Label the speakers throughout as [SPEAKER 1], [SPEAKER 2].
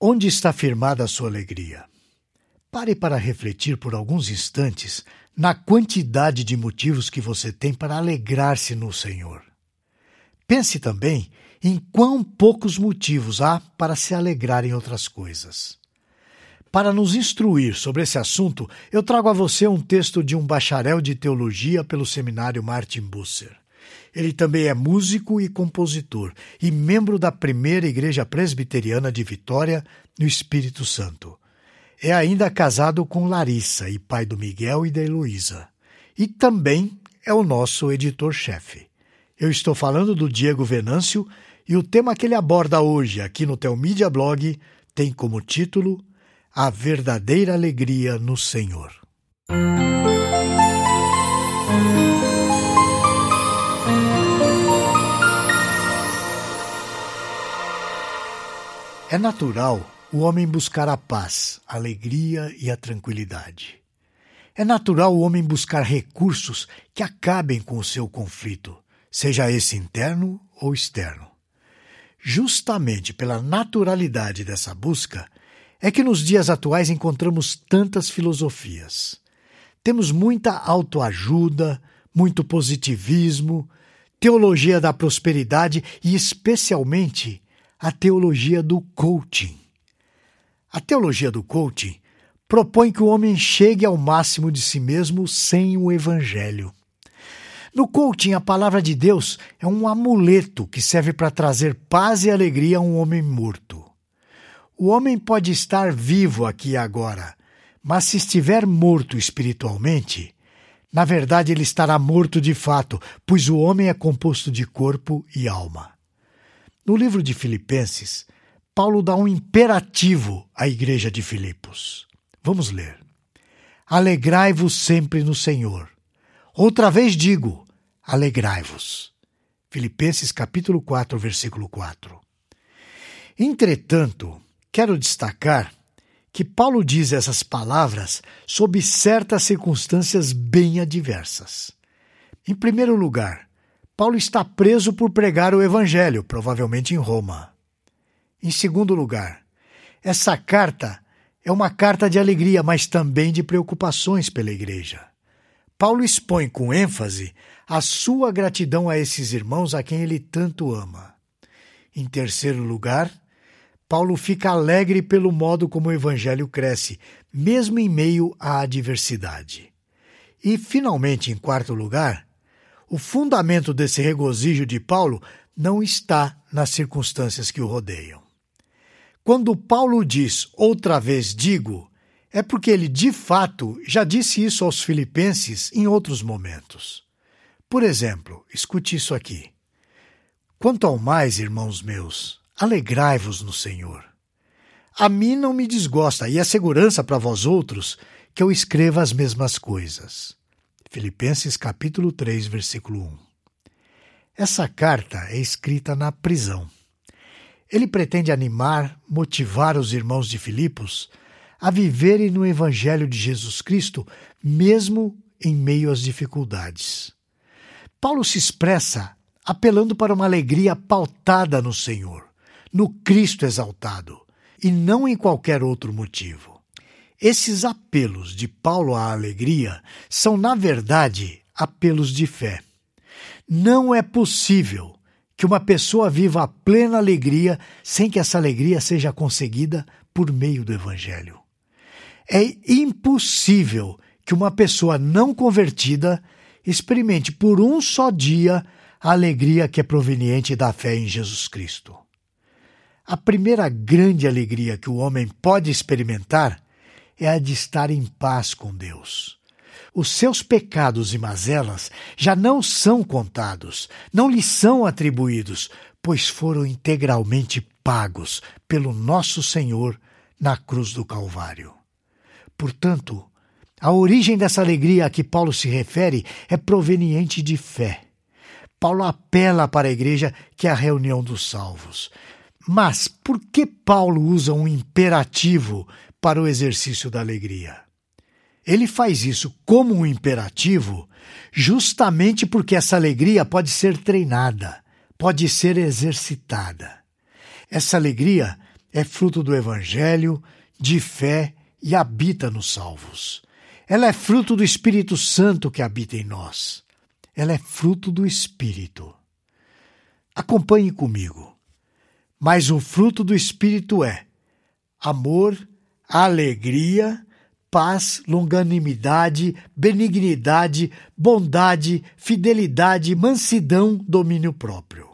[SPEAKER 1] Onde está firmada a sua alegria? Pare para refletir por alguns instantes na quantidade de motivos que você tem para alegrar-se no Senhor. Pense também em quão poucos motivos há para se alegrar em outras coisas. Para nos instruir sobre esse assunto, eu trago a você um texto de um bacharel de teologia pelo seminário Martin Busser. Ele também é músico e compositor e membro da primeira Igreja Presbiteriana de Vitória, no Espírito Santo. É ainda casado com Larissa e pai do Miguel e da Heloísa. E também é o nosso editor-chefe. Eu estou falando do Diego Venâncio e o tema que ele aborda hoje aqui no Telmídia Blog tem como título A Verdadeira Alegria no Senhor. É natural o homem buscar a paz, a alegria e a tranquilidade. É natural o homem buscar recursos que acabem com o seu conflito, seja esse interno ou externo. Justamente pela naturalidade dessa busca, é que nos dias atuais encontramos tantas filosofias. Temos muita autoajuda, muito positivismo, teologia da prosperidade e, especialmente, a teologia do coaching. A teologia do coaching propõe que o homem chegue ao máximo de si mesmo sem o evangelho. No coaching, a palavra de Deus é um amuleto que serve para trazer paz e alegria a um homem morto. O homem pode estar vivo aqui e agora, mas se estiver morto espiritualmente, na verdade ele estará morto de fato, pois o homem é composto de corpo e alma. No livro de Filipenses, Paulo dá um imperativo à igreja de Filipos. Vamos ler. Alegrai-vos sempre no Senhor. Outra vez digo, alegrai-vos. Filipenses capítulo 4, versículo 4. Entretanto, quero destacar que Paulo diz essas palavras sob certas circunstâncias bem adversas. Em primeiro lugar, Paulo está preso por pregar o Evangelho, provavelmente em Roma. Em segundo lugar, essa carta é uma carta de alegria, mas também de preocupações pela igreja. Paulo expõe com ênfase a sua gratidão a esses irmãos a quem ele tanto ama. Em terceiro lugar, Paulo fica alegre pelo modo como o evangelho cresce, mesmo em meio à adversidade. E, finalmente, em quarto lugar, o fundamento desse regozijo de Paulo não está nas circunstâncias que o rodeiam. Quando Paulo diz outra vez digo, é porque ele de fato já disse isso aos filipenses em outros momentos. Por exemplo, escute isso aqui. Quanto ao mais, irmãos meus, alegrai-vos no Senhor. A mim não me desgosta, e é segurança para vós outros que eu escreva as mesmas coisas. Filipenses capítulo 3, versículo 1. Essa carta é escrita na prisão. Ele pretende animar, motivar os irmãos de Filipos a viverem no Evangelho de Jesus Cristo, mesmo em meio às dificuldades. Paulo se expressa apelando para uma alegria pautada no Senhor, no Cristo exaltado, e não em qualquer outro motivo. Esses apelos de Paulo à alegria são, na verdade, apelos de fé. Não é possível que uma pessoa viva a plena alegria sem que essa alegria seja conseguida por meio do Evangelho. É impossível que uma pessoa não convertida experimente por um só dia a alegria que é proveniente da fé em Jesus Cristo. A primeira grande alegria que o homem pode experimentar é a de estar em paz com Deus. Os seus pecados e mazelas já não são contados, não lhe são atribuídos, pois foram integralmente pagos pelo nosso Senhor na cruz do Calvário. Portanto, a origem dessa alegria a que Paulo se refere é proveniente de fé. Paulo apela para a igreja que é a reunião dos salvos. Mas por que Paulo usa um imperativo para o exercício da alegria. Ele faz isso como um imperativo, justamente porque essa alegria pode ser treinada, pode ser exercitada. Essa alegria é fruto do Evangelho, de fé e habita nos salvos. Ela é fruto do Espírito Santo que habita em nós. Ela é fruto do Espírito. Acompanhe comigo. Mas o fruto do Espírito é amor, alegria, paz, longanimidade, benignidade, bondade, fidelidade, mansidão, domínio próprio.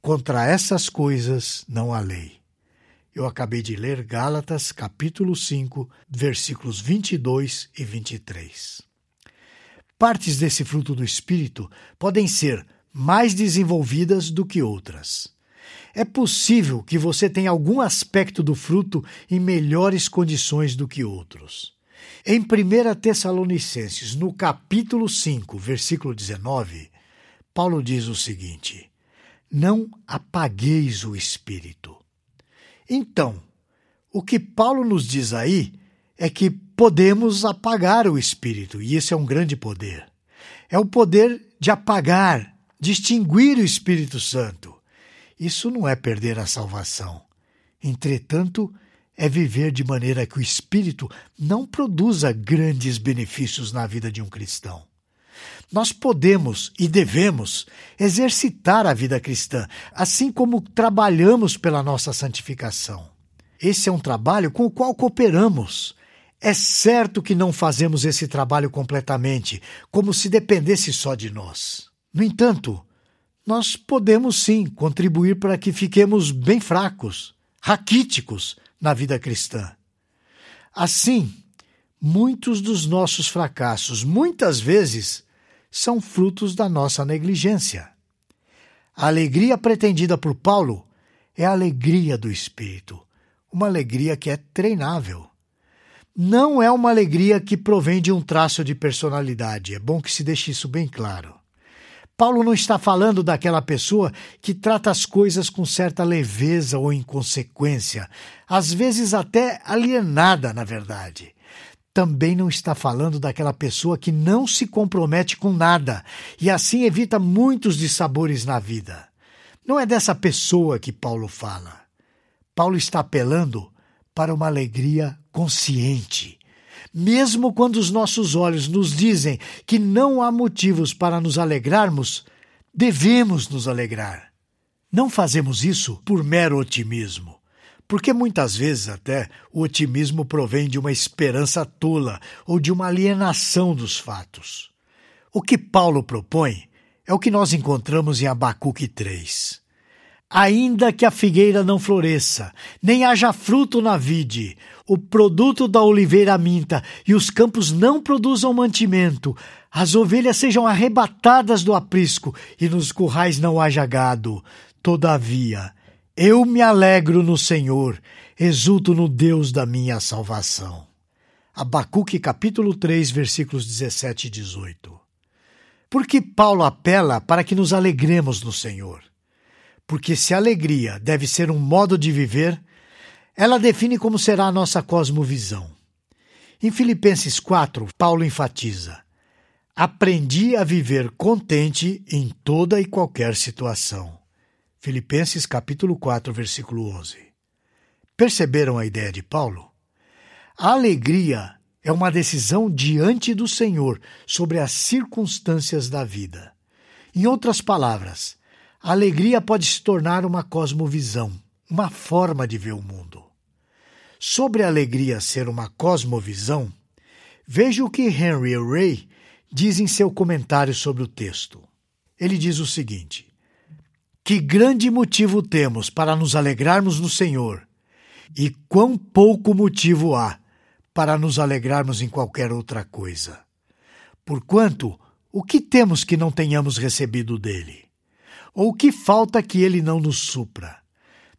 [SPEAKER 1] Contra essas coisas não há lei. Eu acabei de ler Gálatas, capítulo 5, versículos 22 e 23. Partes desse fruto do Espírito podem ser mais desenvolvidas do que outras. É possível que você tenha algum aspecto do fruto em melhores condições do que outros. Em 1 Tessalonicenses, no capítulo 5, versículo 19, Paulo diz o seguinte: Não apagueis o espírito. Então, o que Paulo nos diz aí é que podemos apagar o espírito, e esse é um grande poder. É o poder de apagar, de extinguir o Espírito Santo. Isso não é perder a salvação. Entretanto, é viver de maneira que o Espírito não produza grandes benefícios na vida de um cristão. Nós podemos e devemos exercitar a vida cristã, assim como trabalhamos pela nossa santificação. Esse é um trabalho com o qual cooperamos. É certo que não fazemos esse trabalho completamente, como se dependesse só de nós. No entanto, nós podemos sim contribuir para que fiquemos bem fracos, raquíticos na vida cristã. Assim, muitos dos nossos fracassos, muitas vezes, são frutos da nossa negligência. A alegria pretendida por Paulo é a alegria do espírito, uma alegria que é treinável. Não é uma alegria que provém de um traço de personalidade, é bom que se deixe isso bem claro. Paulo não está falando daquela pessoa que trata as coisas com certa leveza ou inconsequência, às vezes até alienada, na verdade também não está falando daquela pessoa que não se compromete com nada e assim evita muitos dissabores na vida. Não é dessa pessoa que Paulo fala. Paulo está apelando para uma alegria consciente. Mesmo quando os nossos olhos nos dizem que não há motivos para nos alegrarmos, devemos nos alegrar. Não fazemos isso por mero otimismo. Porque muitas vezes até o otimismo provém de uma esperança tola ou de uma alienação dos fatos. O que Paulo propõe é o que nós encontramos em Abacuque 3. Ainda que a figueira não floresça, nem haja fruto na vide, o produto da oliveira minta e os campos não produzam mantimento, as ovelhas sejam arrebatadas do aprisco e nos currais não haja gado. Todavia, eu me alegro no Senhor, exulto no Deus da minha salvação. Abacuque capítulo 3, versículos 17 e 18. Por que Paulo apela para que nos alegremos no Senhor? Porque se alegria deve ser um modo de viver, ela define como será a nossa cosmovisão. Em Filipenses 4, Paulo enfatiza: Aprendi a viver contente em toda e qualquer situação. Filipenses capítulo 4, versículo 11. Perceberam a ideia de Paulo? A alegria é uma decisão diante do Senhor sobre as circunstâncias da vida. Em outras palavras, a alegria pode se tornar uma cosmovisão, uma forma de ver o mundo. Sobre a alegria ser uma cosmovisão, veja o que Henry Ray diz em seu comentário sobre o texto. Ele diz o seguinte: que grande motivo temos para nos alegrarmos no Senhor, e quão pouco motivo há para nos alegrarmos em qualquer outra coisa. Porquanto, o que temos que não tenhamos recebido dele? Ou que falta que ele não nos supra?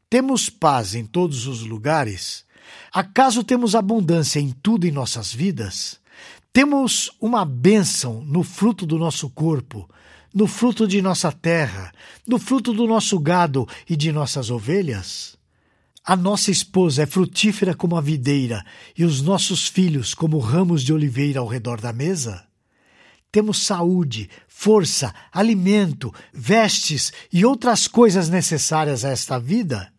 [SPEAKER 1] Temos paz em todos os lugares? Acaso temos abundância em tudo em nossas vidas? Temos uma bênção no fruto do nosso corpo, no fruto de nossa terra, no fruto do nosso gado e de nossas ovelhas? A nossa esposa é frutífera como a videira e os nossos filhos como ramos de oliveira ao redor da mesa? Temos saúde, força, alimento, vestes e outras coisas necessárias a esta vida?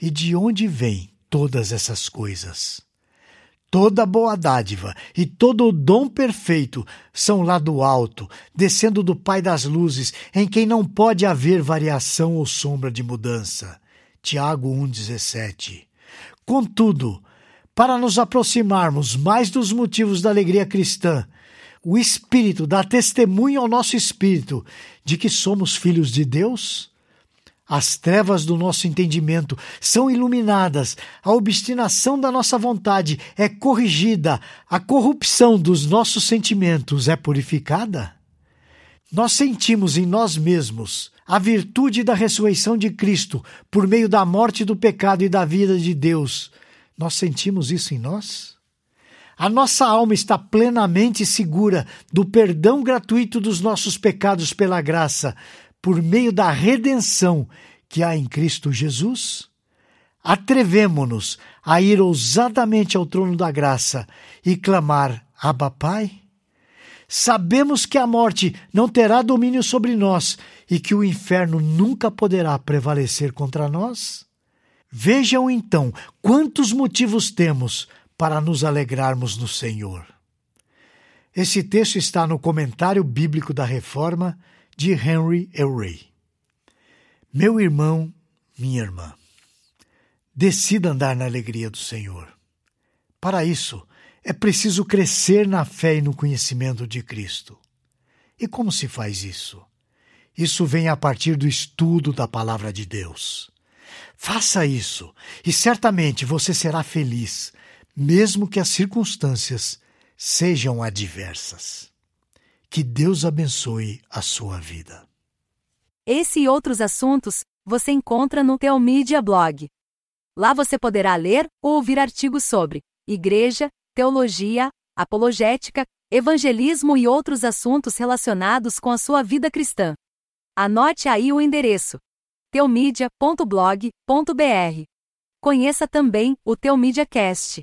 [SPEAKER 1] E de onde vêm todas essas coisas? Toda boa dádiva e todo o dom perfeito são lá do alto, descendo do Pai das luzes, em quem não pode haver variação ou sombra de mudança. Tiago 1,17. Contudo, para nos aproximarmos mais dos motivos da alegria cristã, o Espírito dá testemunho ao nosso espírito de que somos filhos de Deus? As trevas do nosso entendimento são iluminadas, a obstinação da nossa vontade é corrigida, a corrupção dos nossos sentimentos é purificada? Nós sentimos em nós mesmos a virtude da ressurreição de Cristo por meio da morte do pecado e da vida de Deus. Nós sentimos isso em nós? A nossa alma está plenamente segura do perdão gratuito dos nossos pecados pela graça, por meio da redenção que há em Cristo Jesus? Atrevemo-nos a ir ousadamente ao trono da graça e clamar: Abba, Pai? Sabemos que a morte não terá domínio sobre nós e que o inferno nunca poderá prevalecer contra nós? Vejam então quantos motivos temos para nos alegrarmos no Senhor. Esse texto está no comentário bíblico da Reforma de Henry Elray. Meu irmão, minha irmã, decida andar na alegria do Senhor. Para isso, é preciso crescer na fé e no conhecimento de Cristo. E como se faz isso? Isso vem a partir do estudo da palavra de Deus. Faça isso e certamente você será feliz, mesmo que as circunstâncias sejam adversas. Que Deus abençoe a sua vida.
[SPEAKER 2] Esse e outros assuntos você encontra no Teomídia Blog. Lá você poderá ler ou ouvir artigos sobre igreja, teologia, apologética, evangelismo e outros assuntos relacionados com a sua vida cristã. Anote aí o endereço: teomídia.blog.br. Conheça também o Teomídia Cast,